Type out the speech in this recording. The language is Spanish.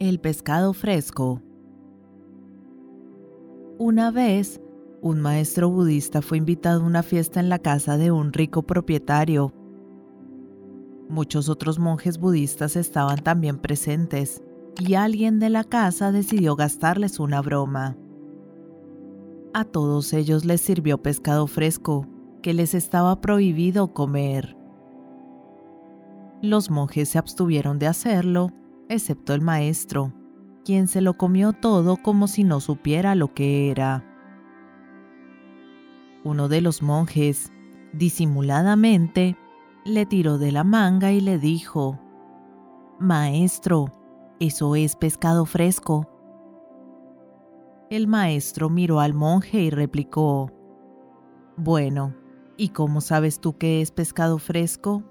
El pescado fresco. Una vez, un maestro budista fue invitado a una fiesta en la casa de un rico propietario. Muchos otros monjes budistas estaban también presentes, y alguien de la casa decidió gastarles una broma. A todos ellos les sirvió pescado fresco, que les estaba prohibido comer. Los monjes se abstuvieron de hacerlo, excepto el maestro, quien se lo comió todo como si no supiera lo que era. Uno de los monjes, disimuladamente, le tiró de la manga y le dijo, Maestro, eso es pescado fresco. El maestro miró al monje y replicó, Bueno, ¿y cómo sabes tú que es pescado fresco?